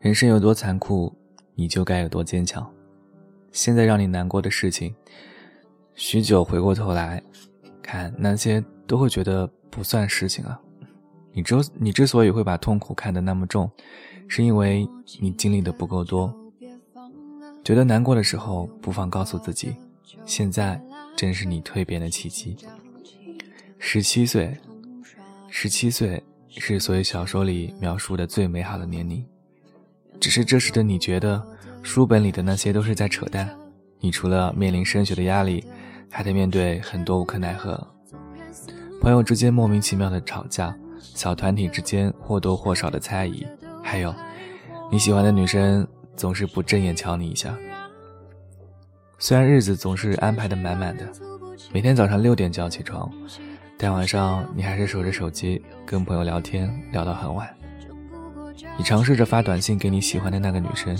人生有多残酷，你就该有多坚强。现在让你难过的事情，许久回过头来看，那些都会觉得不算事情啊。你之你之所以会把痛苦看得那么重，是因为你经历的不够多。觉得难过的时候，不妨告诉自己，现在正是你蜕变的契机。十七岁，十七岁是所有小说里描述的最美好的年龄。只是这时的你觉得，书本里的那些都是在扯淡。你除了面临升学的压力，还得面对很多无可奈何。朋友之间莫名其妙的吵架，小团体之间或多或少的猜疑，还有你喜欢的女生总是不正眼瞧你一下。虽然日子总是安排的满满的，每天早上六点就要起床，但晚上你还是守着手机跟朋友聊天，聊到很晚。你尝试着发短信给你喜欢的那个女生，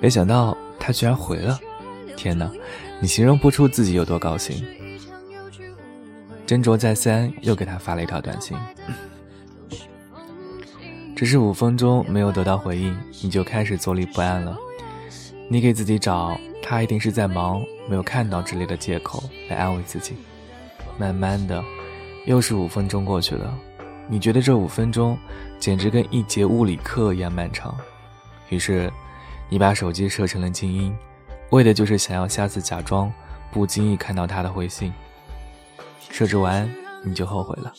没想到她居然回了。天哪，你形容不出自己有多高兴。斟酌再三，又给她发了一条短信。只是五分钟没有得到回应，你就开始坐立不安了。你给自己找她一定是在忙，没有看到之类的借口来安慰自己。慢慢的，又是五分钟过去了。你觉得这五分钟简直跟一节物理课一样漫长，于是你把手机设成了静音，为的就是想要下次假装不经意看到他的回信。设置完你就后悔了，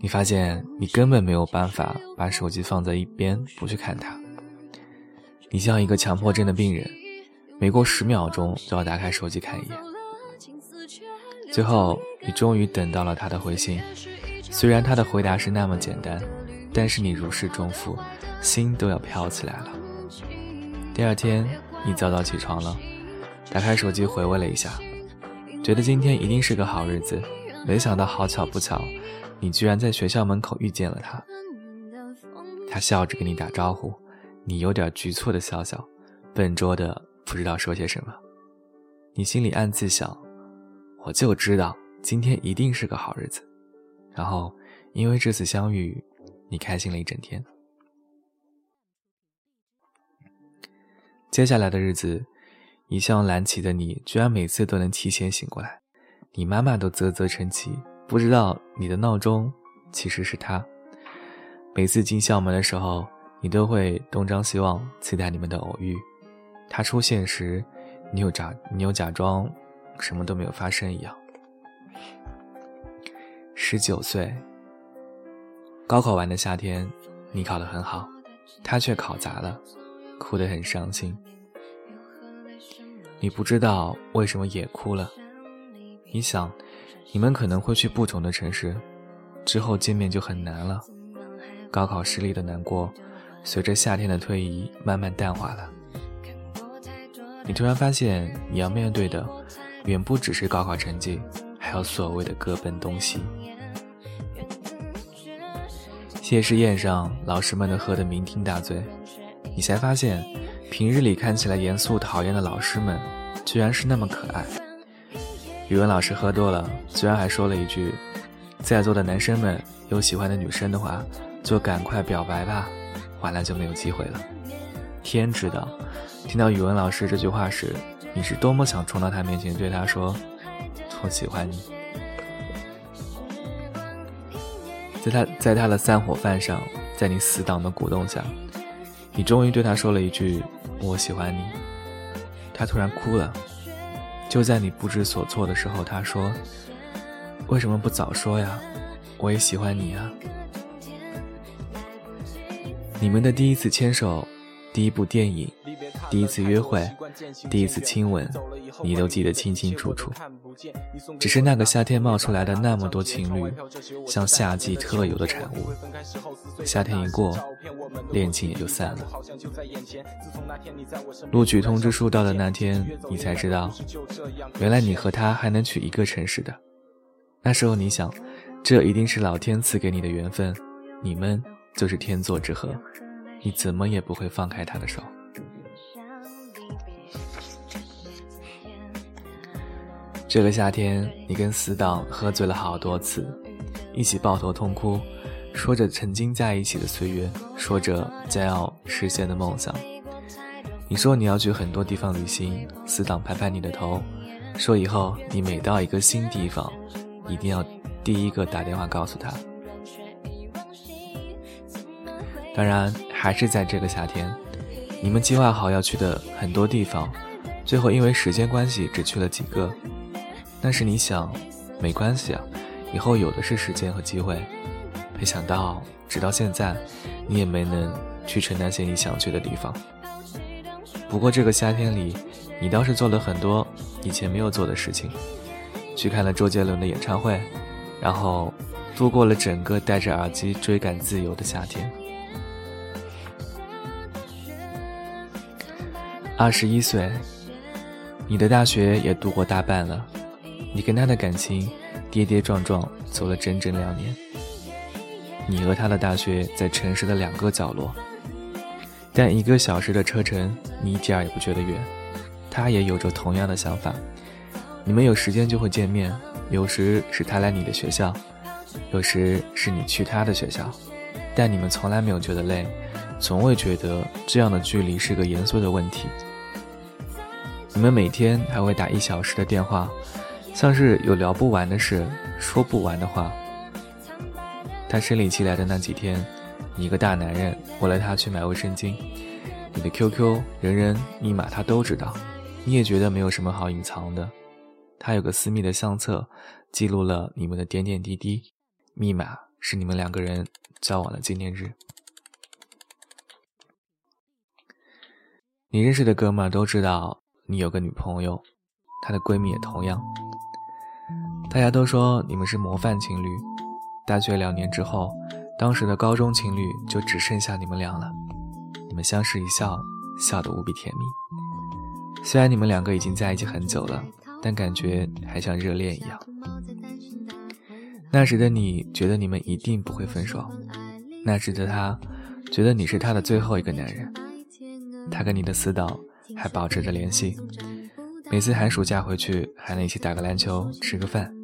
你发现你根本没有办法把手机放在一边不去看他。你像一个强迫症的病人，每过十秒钟就要打开手机看一眼。最后你终于等到了他的回信。虽然他的回答是那么简单，但是你如释重负，心都要飘起来了。第二天，你早早起床了，打开手机回味了一下，觉得今天一定是个好日子。没想到好巧不巧，你居然在学校门口遇见了他。他笑着跟你打招呼，你有点局促的笑笑，笨拙的不知道说些什么。你心里暗自想：我就知道今天一定是个好日子。然后，因为这次相遇，你开心了一整天。接下来的日子，一向懒起的你，居然每次都能提前醒过来，你妈妈都啧啧称奇，不知道你的闹钟其实是他。每次进校门的时候，你都会东张西望，期待你们的偶遇。他出现时，你又假你又假装什么都没有发生一样。十九岁，高考完的夏天，你考得很好，他却考砸了，哭得很伤心。你不知道为什么也哭了。你想，你们可能会去不同的城市，之后见面就很难了。高考失利的难过，随着夏天的推移慢慢淡化了。你突然发现，你要面对的，远不只是高考成绩。还有所谓的各奔东西。谢师宴上，老师们都喝得酩酊大醉，你才发现，平日里看起来严肃讨厌的老师们，居然是那么可爱。语文老师喝多了，居然还说了一句：“在座的男生们有喜欢的女生的话，就赶快表白吧，晚了就没有机会了。”天知道，听到语文老师这句话时，你是多么想冲到他面前对他说。我喜欢你，在他在他的散伙饭上，在你死党的鼓动下，你终于对他说了一句“我喜欢你”。他突然哭了。就在你不知所措的时候，他说：“为什么不早说呀？我也喜欢你啊！”你们的第一次牵手，第一部电影，第一次约会，第一次亲吻，你都记得清清楚楚。只是那个夏天冒出来的那么多情侣，像夏季特有的产物。夏天一过，恋情也就散了。录取通知书到的那天，你才知道，原来你和他还能去一个城市的。那时候你想，这一定是老天赐给你的缘分，你们就是天作之合，你怎么也不会放开他的手。这个夏天，你跟死党喝醉了好多次，一起抱头痛哭，说着曾经在一起的岁月，说着将要实现的梦想。你说你要去很多地方旅行，死党拍拍你的头，说以后你每到一个新地方，一定要第一个打电话告诉他。当然，还是在这个夏天，你们计划好要去的很多地方，最后因为时间关系只去了几个。但是你想，没关系啊，以后有的是时间和机会。没想到，直到现在，你也没能去成那些你想去的地方。不过这个夏天里，你倒是做了很多以前没有做的事情，去看了周杰伦的演唱会，然后度过了整个戴着耳机追赶自由的夏天。二十一岁，你的大学也度过大半了，你跟他的感情跌跌撞撞走了整整两年。你和他的大学在城市的两个角落。但一个小时的车程，你一点也不觉得远。他也有着同样的想法。你们有时间就会见面，有时是他来你的学校，有时是你去他的学校。但你们从来没有觉得累，从未觉得这样的距离是个严肃的问题。你们每天还会打一小时的电话，像是有聊不完的事，说不完的话。他生理期来的那几天。你一个大男人，为了他去买卫生巾，你的 QQ、人人、密码他都知道，你也觉得没有什么好隐藏的。他有个私密的相册，记录了你们的点点滴滴，密码是你们两个人交往的纪念日。你认识的哥们都知道你有个女朋友，她的闺蜜也同样。大家都说你们是模范情侣，大学两年之后。当时的高中情侣就只剩下你们俩了，你们相视一笑，笑得无比甜蜜。虽然你们两个已经在一起很久了，但感觉还像热恋一样。那时的你觉得你们一定不会分手，那时的他觉得你是他的最后一个男人。他跟你的死党还保持着联系，每次寒暑假回去还能一起打个篮球、吃个饭。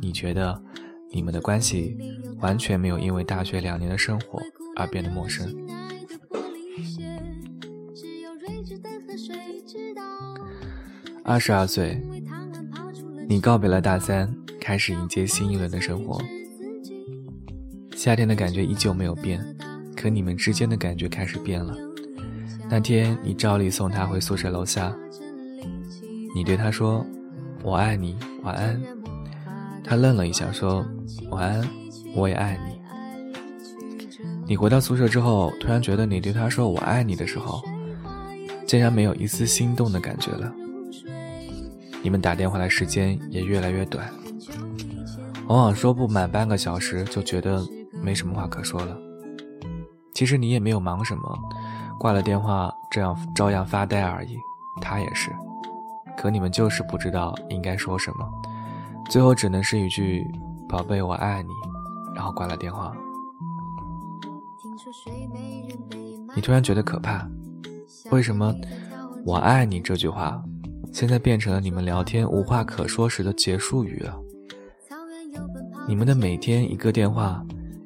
你觉得？你们的关系完全没有因为大学两年的生活而变得陌生。二十二岁，你告别了大三，开始迎接新一轮的生活。夏天的感觉依旧没有变，可你们之间的感觉开始变了。那天，你照例送他回宿舍楼下，你对他说：“我爱你，晚安。”他愣了一下，说：“晚安，我也爱你。”你回到宿舍之后，突然觉得你对他说“我爱你”的时候，竟然没有一丝心动的感觉了。你们打电话的时间也越来越短，往往说不满半个小时就觉得没什么话可说了。其实你也没有忙什么，挂了电话这样照样发呆而已。他也是，可你们就是不知道应该说什么。最后只能是一句“宝贝，我爱你”，然后挂了电话。你突然觉得可怕，为什么“我爱你”这句话现在变成了你们聊天无话可说时的结束语了？你们的每天一个电话，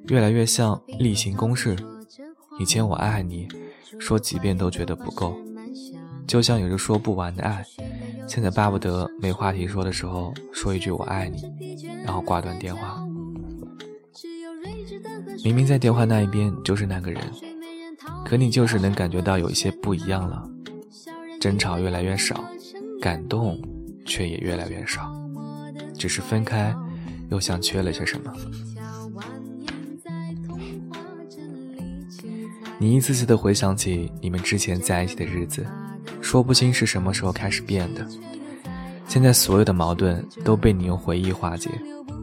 越来越像例行公事。以前“我爱你”说几遍都觉得不够，就像有着说不完的爱。现在巴不得没话题说的时候说一句“我爱你”，然后挂断电话。明明在电话那一边就是那个人，可你就是能感觉到有一些不一样了。争吵越来越少，感动却也越来越少，只是分开又像缺了些什么。你一次次的回想起你们之前在一起的日子。说不清是什么时候开始变的。现在所有的矛盾都被你用回忆化解。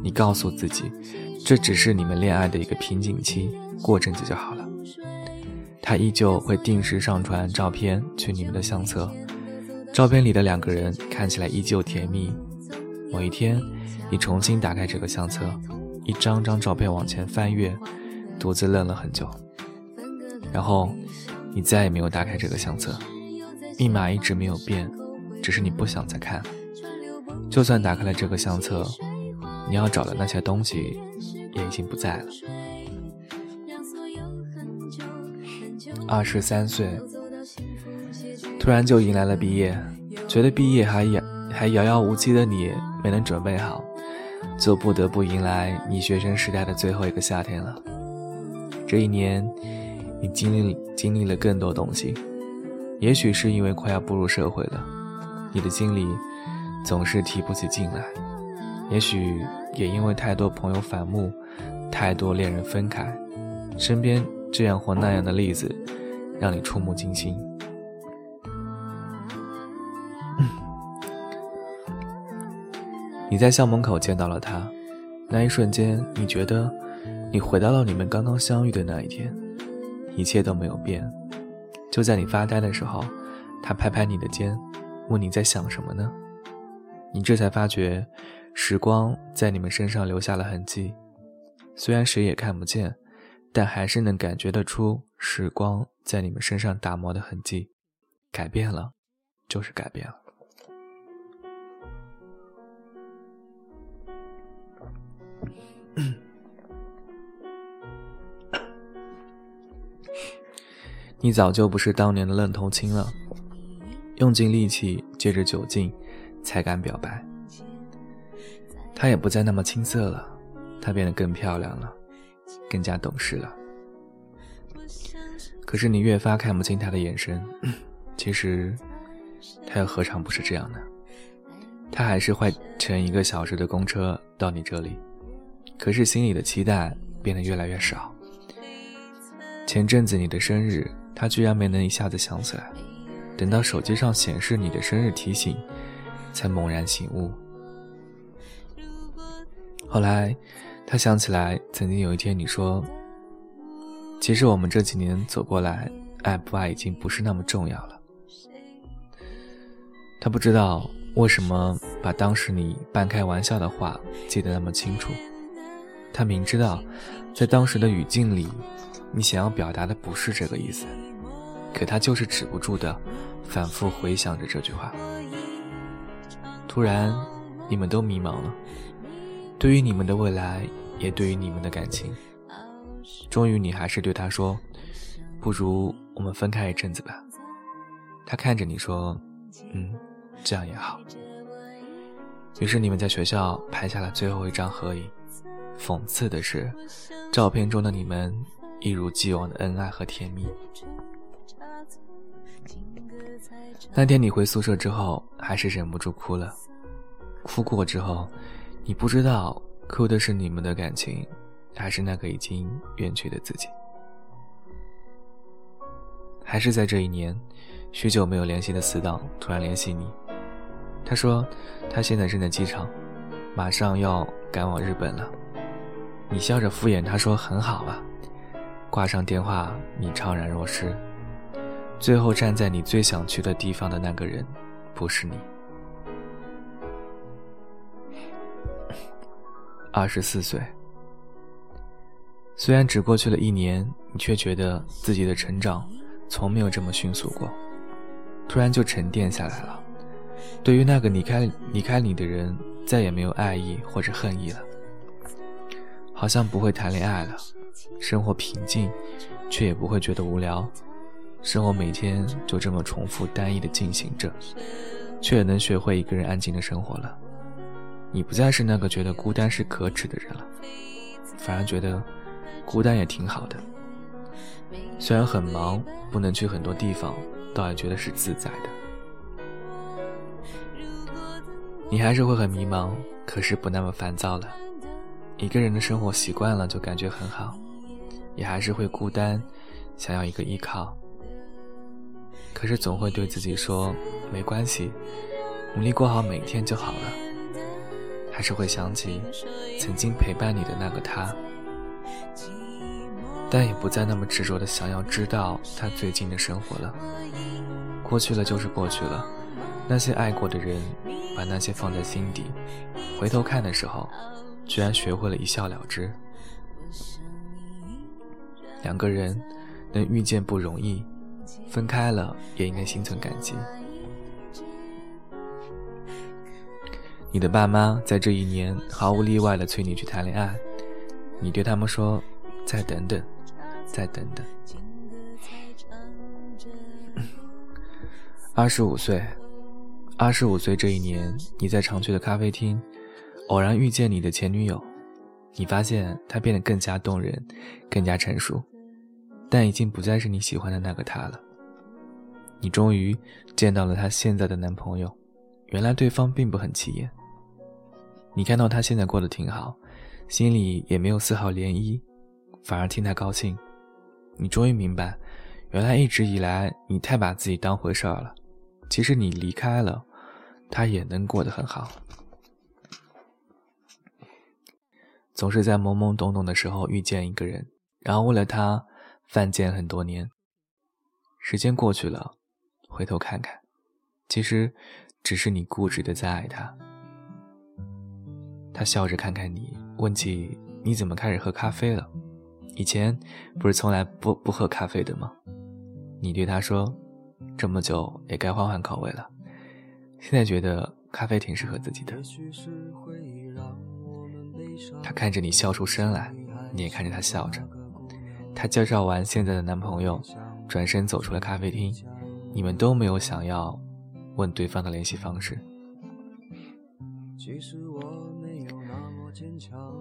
你告诉自己，这只是你们恋爱的一个瓶颈期，过阵子就好了。他依旧会定时上传照片去你们的相册，照片里的两个人看起来依旧甜蜜。某一天，你重新打开这个相册，一张张照片往前翻阅，独自愣了很久。然后，你再也没有打开这个相册。密码一直没有变，只是你不想再看。就算打开了这个相册，你要找的那些东西也已经不在了。二十三岁，突然就迎来了毕业，觉得毕业还遥还遥遥无期的你没能准备好，就不得不迎来你学生时代的最后一个夏天了。这一年，你经历经历了更多东西，也许是因为快要步入社会了，你的心里总是提不起劲来；也许也因为太多朋友反目，太多恋人分开，身边这样或那样的例子，让你触目惊心。你在校门口见到了他，那一瞬间，你觉得。你回到了你们刚刚相遇的那一天，一切都没有变。就在你发呆的时候，他拍拍你的肩，问你在想什么呢？你这才发觉，时光在你们身上留下了痕迹，虽然谁也看不见，但还是能感觉得出时光在你们身上打磨的痕迹。改变了，就是改变了。你早就不是当年的愣头青了，用尽力气，借着酒劲，才敢表白。她也不再那么青涩了，她变得更漂亮了，更加懂事了。可是你越发看不清她的眼神，其实，她又何尝不是这样呢？她还是会乘一个小时的公车到你这里，可是心里的期待变得越来越少。前阵子你的生日。他居然没能一下子想起来，等到手机上显示你的生日提醒，才猛然醒悟。后来，他想起来，曾经有一天你说：“其实我们这几年走过来，爱不爱已经不是那么重要了。”他不知道为什么把当时你半开玩笑的话记得那么清楚。他明知道，在当时的语境里。你想要表达的不是这个意思，可他就是止不住的反复回想着这句话。突然，你们都迷茫了，对于你们的未来，也对于你们的感情。终于，你还是对他说：“不如我们分开一阵子吧。”他看着你说：“嗯，这样也好。”于是，你们在学校拍下了最后一张合影。讽刺的是，照片中的你们。一如既往的恩爱和甜蜜。那天你回宿舍之后，还是忍不住哭了。哭过之后，你不知道哭的是你们的感情，还是那个已经远去的自己。还是在这一年，许久没有联系的死党突然联系你，他说他现在正在机场，马上要赶往日本了。你笑着敷衍他说很好啊。挂上电话，你怅然若失。最后站在你最想去的地方的那个人，不是你。二十四岁，虽然只过去了一年，你却觉得自己的成长从没有这么迅速过。突然就沉淀下来了。对于那个离开离开你的人，再也没有爱意或者恨意了。好像不会谈恋爱了。生活平静，却也不会觉得无聊。生活每天就这么重复单一的进行着，却也能学会一个人安静的生活了。你不再是那个觉得孤单是可耻的人了，反而觉得孤单也挺好的。虽然很忙，不能去很多地方，倒也觉得是自在的。你还是会很迷茫，可是不那么烦躁了。一个人的生活习惯了，就感觉很好。也还是会孤单，想要一个依靠。可是总会对自己说没关系，努力过好每一天就好了。还是会想起曾经陪伴你的那个他，但也不再那么执着的想要知道他最近的生活了。过去了就是过去了，那些爱过的人，把那些放在心底，回头看的时候，居然学会了一笑了之。两个人能遇见不容易，分开了也应该心存感激。你的爸妈在这一年毫无例外的催你去谈恋爱，你对他们说：“再等等，再等等。”二十五岁，二十五岁这一年，你在常去的咖啡厅，偶然遇见你的前女友，你发现她变得更加动人，更加成熟，但已经不再是你喜欢的那个她了。你终于见到了她现在的男朋友，原来对方并不很起眼。你看到他现在过得挺好，心里也没有丝毫涟漪，反而替他高兴。你终于明白，原来一直以来你太把自己当回事儿了。其实你离开了，他也能过得很好。总是在懵懵懂懂的时候遇见一个人，然后为了他犯贱很多年。时间过去了，回头看看，其实只是你固执的在爱他。他笑着看看你，问起你怎么开始喝咖啡了。以前不是从来不不喝咖啡的吗？你对他说：“这么久也该换换口味了。”现在觉得咖啡挺适合自己的。他看着你笑出声来，你也看着他笑着。他介绍完现在的男朋友，转身走出了咖啡厅。你们都没有想要问对方的联系方式。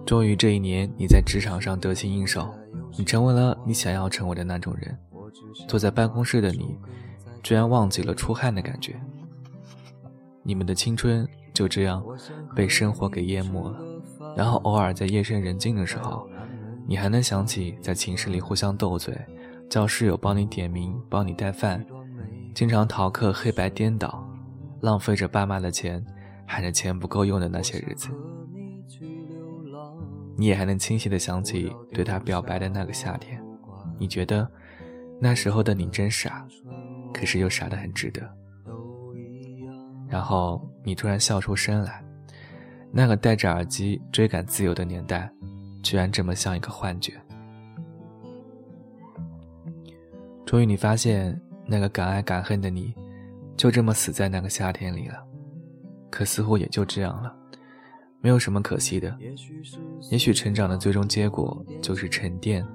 终于这一年，你在职场上得心应手，你成为了你想要成为的那种人。坐在办公室的你，居然忘记了出汗的感觉。你们的青春就这样被生活给淹没了。然后偶尔在夜深人静的时候，你还能想起在寝室里互相斗嘴，叫室友帮你点名、帮你带饭，经常逃课黑白颠倒，浪费着爸妈的钱，喊着钱不够用的那些日子。你也还能清晰的想起对他表白的那个夏天，你觉得那时候的你真傻，可是又傻得很值得。然后你突然笑出声来，那个戴着耳机追赶自由的年代，居然这么像一个幻觉。终于你发现那个敢爱敢恨的你，就这么死在那个夏天里了，可似乎也就这样了。没有什么可惜的，也许成长的最终结果就是沉淀，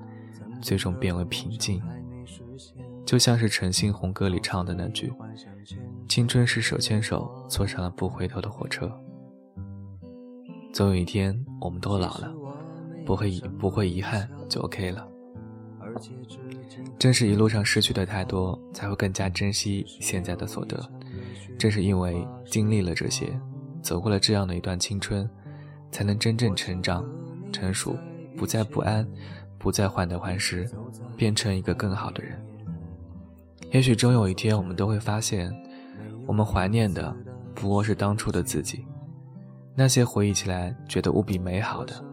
最终变为平静。就像是陈星红歌里唱的那句：“青春是手牵手坐上了不回头的火车。”总有一天我们都老了，不会遗不会遗憾就 OK 了。正是一路上失去的太多，才会更加珍惜现在的所得。正是因为经历了这些。走过了这样的一段青春，才能真正成长、成熟，不再不安，不再患得患失，变成一个更好的人。也许终有一天，我们都会发现，我们怀念的不过是当初的自己，那些回忆起来觉得无比美好的，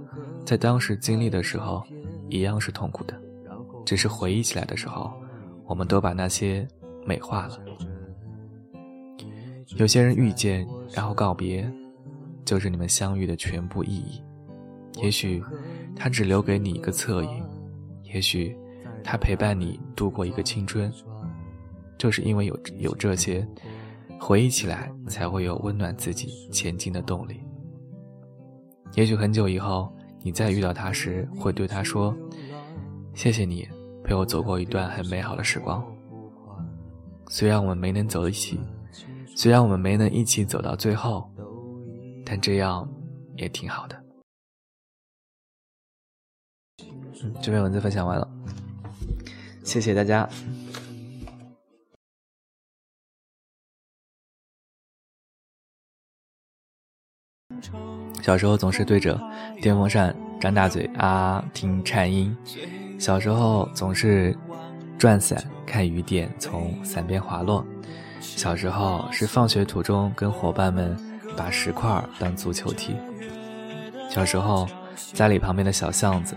在当时经历的时候，一样是痛苦的，只是回忆起来的时候，我们都把那些美化了。有些人遇见，然后告别，就是你们相遇的全部意义。也许他只留给你一个侧影，也许他陪伴你度过一个青春。就是因为有有这些，回忆起来才会有温暖自己前进的动力。也许很久以后，你再遇到他时，会对他说：“谢谢你陪我走过一段很美好的时光。虽然我们没能走一起。”虽然我们没能一起走到最后，但这样也挺好的。这篇文字分享完了，谢谢大家。小时候总是对着电风扇张大嘴啊听颤音，小时候总是转伞看雨点从伞边滑落。小时候是放学途中跟伙伴们把石块当足球踢。小时候家里旁边的小巷子。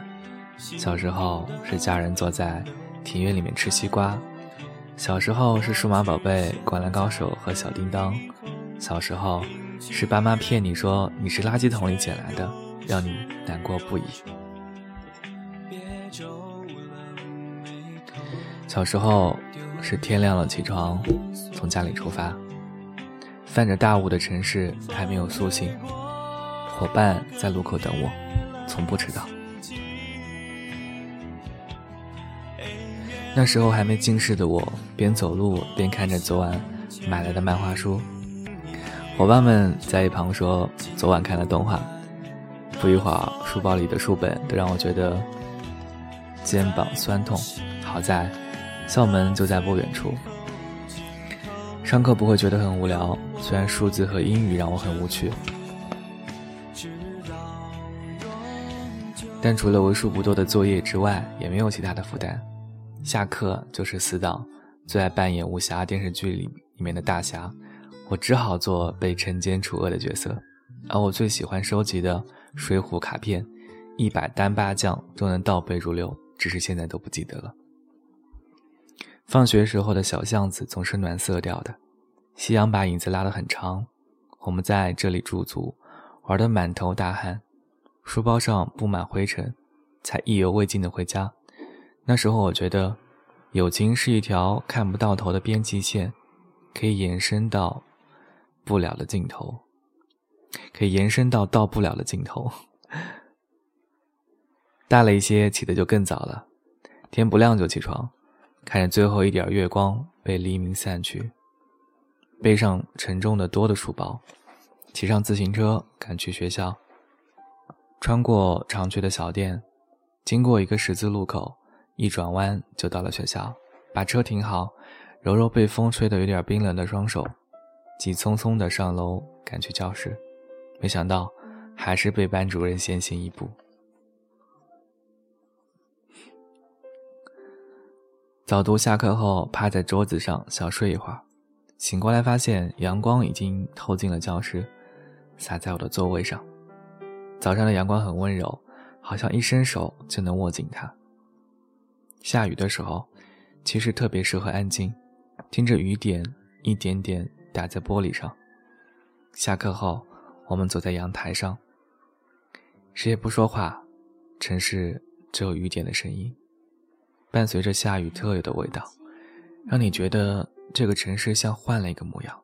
小时候是家人坐在庭院里面吃西瓜。小时候是数码宝贝、灌篮高手和小叮当。小时候是爸妈骗你说你是垃圾桶里捡来的，让你难过不已。小时候。是天亮了起床，从家里出发，泛着大雾的城市还没有苏醒，伙伴在路口等我，从不迟到。那时候还没近视的我，边走路边看着昨晚买来的漫画书。伙伴们在一旁说昨晚看了动画，不一会儿书包里的书本都让我觉得肩膀酸痛。好在校门就在不远处，上课不会觉得很无聊。虽然数字和英语让我很无趣。但除了为数不多的作业之外，也没有其他的负担。下课就是死党最爱扮演武侠电视剧里里面的大侠，我只好做被惩奸除恶的角色。而我最喜欢收集的《水浒》卡片，一百单八将都能倒背如流，只是现在都不记得了。放学时候的小巷子总是暖色调的，夕阳把影子拉得很长，我们在这里驻足，玩得满头大汗。书包上布满灰尘，才意犹未尽的回家。那时候我觉得，友情是一条看不到头的边际线，可以延伸到不了的尽头，可以延伸到到不了的尽头。大了一些，起的就更早了，天不亮就起床，看着最后一点月光被黎明散去，背上沉重的多的书包，骑上自行车赶去学校。穿过常去的小店，经过一个十字路口，一转弯就到了学校。把车停好，揉揉被风吹得有点冰冷的双手，急匆匆地上楼赶去教室。没想到，还是被班主任先行一步。早读下课后，趴在桌子上小睡一会儿，醒过来发现阳光已经透进了教室，洒在我的座位上。早上的阳光很温柔，好像一伸手就能握紧它。下雨的时候，其实特别适合安静，听着雨点一点点打在玻璃上。下课后，我们走在阳台上，谁也不说话，城市只有雨点的声音，伴随着下雨特有的味道，让你觉得这个城市像换了一个模样。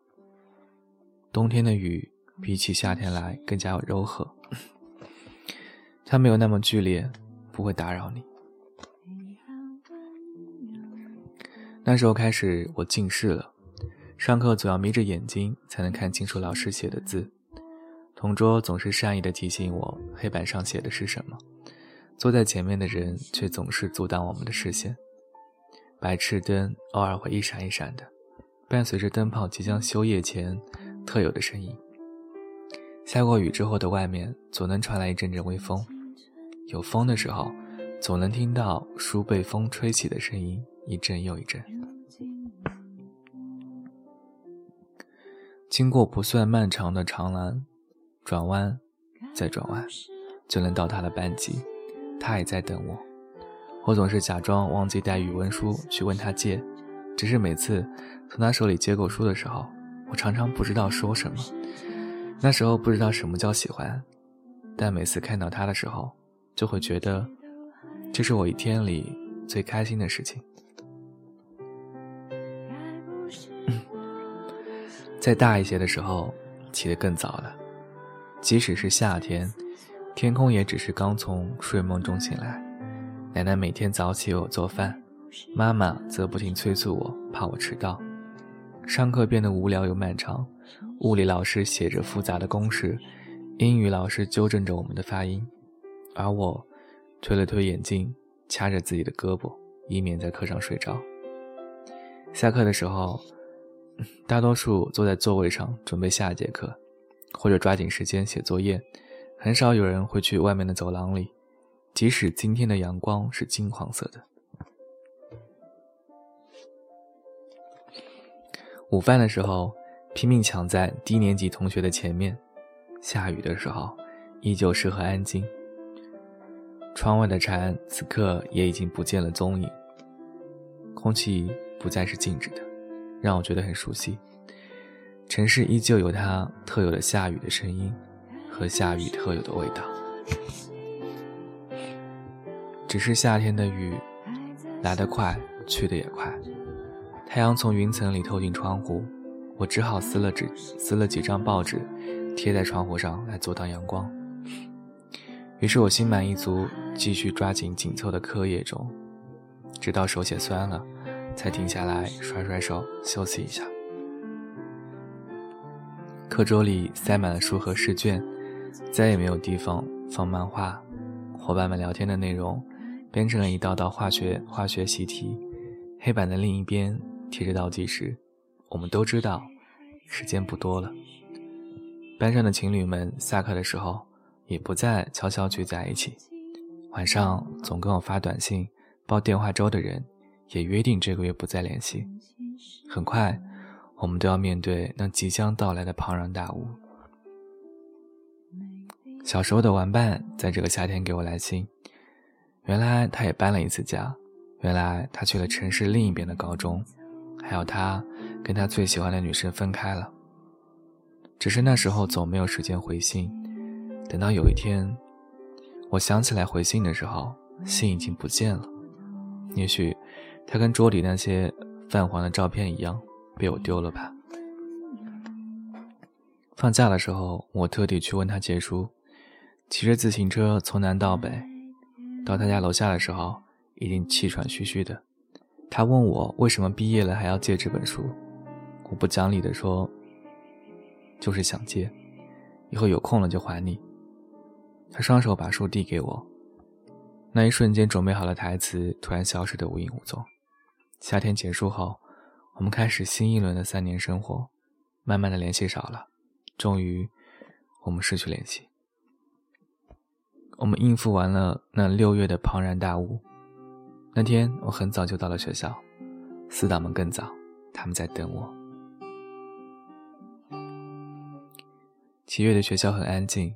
冬天的雨比起夏天来更加柔和。它没有那么剧烈，不会打扰你。那时候开始，我近视了，上课总要眯着眼睛才能看清楚老师写的字。同桌总是善意的提醒我黑板上写的是什么，坐在前面的人却总是阻挡我们的视线。白炽灯偶尔会一闪一闪的，伴随着灯泡即将休业前特有的声音。下过雨之后的外面，总能传来一阵阵微风。有风的时候，总能听到书被风吹起的声音，一阵又一阵。经过不算漫长的长廊，转弯，再转弯，就能到他的班级。他也在等我。我总是假装忘记带语文书去问他借，只是每次从他手里接过书的时候，我常常不知道说什么。那时候不知道什么叫喜欢，但每次看到他的时候。就会觉得，这是我一天里最开心的事情。再大一些的时候，起得更早了。即使是夏天，天空也只是刚从睡梦中醒来。奶奶每天早起为我做饭，妈妈则不停催促我，怕我迟到。上课变得无聊又漫长，物理老师写着复杂的公式，英语老师纠正着我们的发音。而我推了推眼镜，掐着自己的胳膊，以免在课上睡着。下课的时候，大多数坐在座位上准备下节课，或者抓紧时间写作业。很少有人会去外面的走廊里，即使今天的阳光是金黄色的。午饭的时候，拼命抢在低年级同学的前面。下雨的时候，依旧适合安静。窗外的蝉此刻也已经不见了踪影，空气不再是静止的，让我觉得很熟悉。城市依旧有它特有的下雨的声音和下雨特有的味道，只是夏天的雨来得快，去得也快。太阳从云层里透进窗户，我只好撕了纸，撕了几张报纸，贴在窗户上来阻挡阳光。于是我心满意足，继续抓紧紧凑的课业中，直到手写酸了，才停下来甩甩手休息一下。课桌里塞满了书和试卷，再也没有地方放漫画。伙伴们聊天的内容编成了一道道化学化学习题，黑板的另一边贴着倒计时。我们都知道，时间不多了。班上的情侣们下课的时候也不再悄悄聚在一起，晚上总跟我发短信报电话粥的人也约定这个月不再联系。很快，我们都要面对那即将到来的庞然大物。小时候的玩伴在这个夏天给我来信，原来他也搬了一次家，原来他去了城市另一边的高中，还有他跟他最喜欢的女生分开了。只是那时候总没有时间回信，等到有一天，我想起来回信的时候，信已经不见了。也许，他跟桌里那些泛黄的照片一样，被我丢了吧。放假的时候，我特地去问他借书，骑着自行车从南到北，到他家楼下的时候，已经气喘吁吁的。他问我为什么毕业了还要借这本书，我不讲理的说。就是想借，以后有空了就还你。他双手把书递给我，那一瞬间准备好了台词突然消失的无影无踪。夏天结束后，我们开始新一轮的三年生活，慢慢的联系少了，终于，我们失去联系。我们应付完了那六月的庞然大物，那天我很早就到了学校，死党们更早，他们在等我。七月的学校很安静，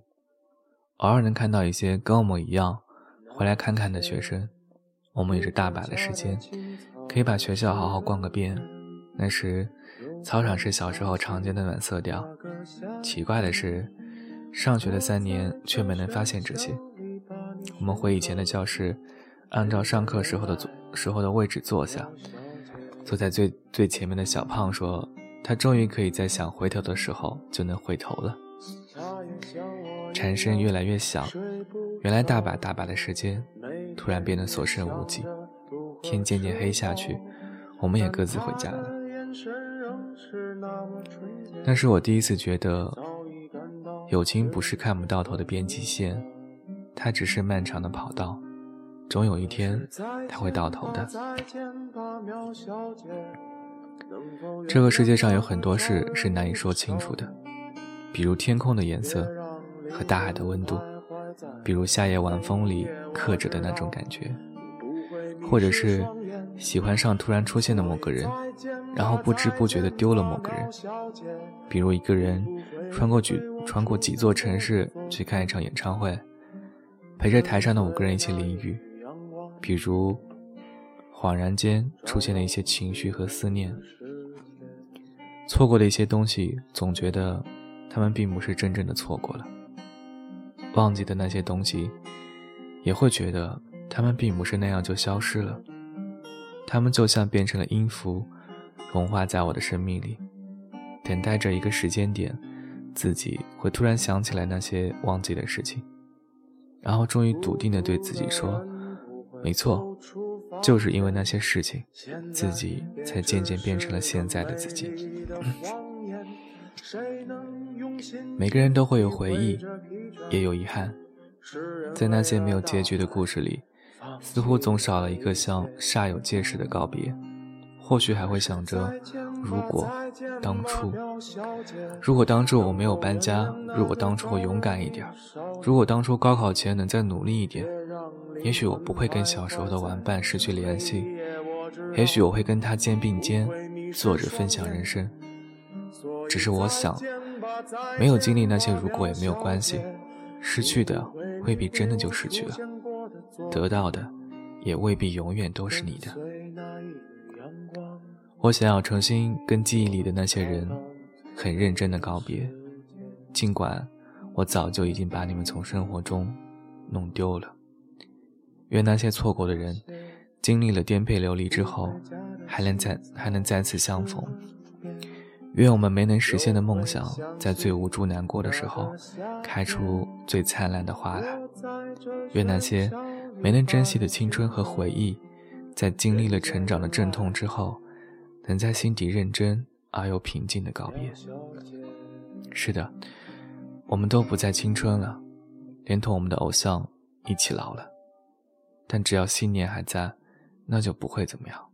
偶尔能看到一些跟我们一样回来看看的学生。我们有着大把的时间，可以把学校好好逛个遍。那时，操场是小时候常见的暖色调。奇怪的是，上学的三年却没能发现这些。我们回以前的教室，按照上课时候的坐时候的位置坐下。坐在最最前面的小胖说：“他终于可以在想回头的时候就能回头了。”蝉声越来越响，原来大把大把的时间突然变得所剩无几。天渐渐黑下去，我们也各自回家了。那是我第一次觉得，友情不是看不到头的边际线，它只是漫长的跑道，总有一天它会到头的。这个世界上有很多事是难以说清楚的，比如天空的颜色。和大海的温度，比如夏夜晚风里刻着的那种感觉，或者是喜欢上突然出现的某个人，然后不知不觉地丢了某个人，比如一个人穿过几穿过几座城市去看一场演唱会，陪着台上的五个人一起淋雨，比如恍然间出现了一些情绪和思念，错过的一些东西，总觉得他们并不是真正的错过了。忘记的那些东西，也会觉得他们并不是那样就消失了，他们就像变成了音符，融化在我的生命里，等待着一个时间点，自己会突然想起来那些忘记的事情，然后终于笃定的对自己说：“没错，就是因为那些事情，自己才渐渐变成了现在的自己。”每个人都会有回忆，也有遗憾。在那些没有结局的故事里，似乎总少了一个像煞有介事的告别。或许还会想着，如果当初，如果当初我没有搬家，如果当初我勇敢一点，如果当初高考前能再努力一点，也许我不会跟小时候的玩伴失去联系，也许我会跟他肩并肩，坐着分享人生。只是我想，没有经历那些如果也没有关系，失去的未必真的就失去了，得到的也未必永远都是你的。我想要重新跟记忆里的那些人很认真的告别，尽管我早就已经把你们从生活中弄丢了。愿那些错过的人，经历了颠沛流离之后，还能再还能再次相逢。愿我们没能实现的梦想，在最无助、难过的时候，开出最灿烂的花来。愿那些没能珍惜的青春和回忆，在经历了成长的阵痛之后，能在心底认真而又平静的告别。是的，我们都不再青春了，连同我们的偶像一起老了。但只要信念还在，那就不会怎么样。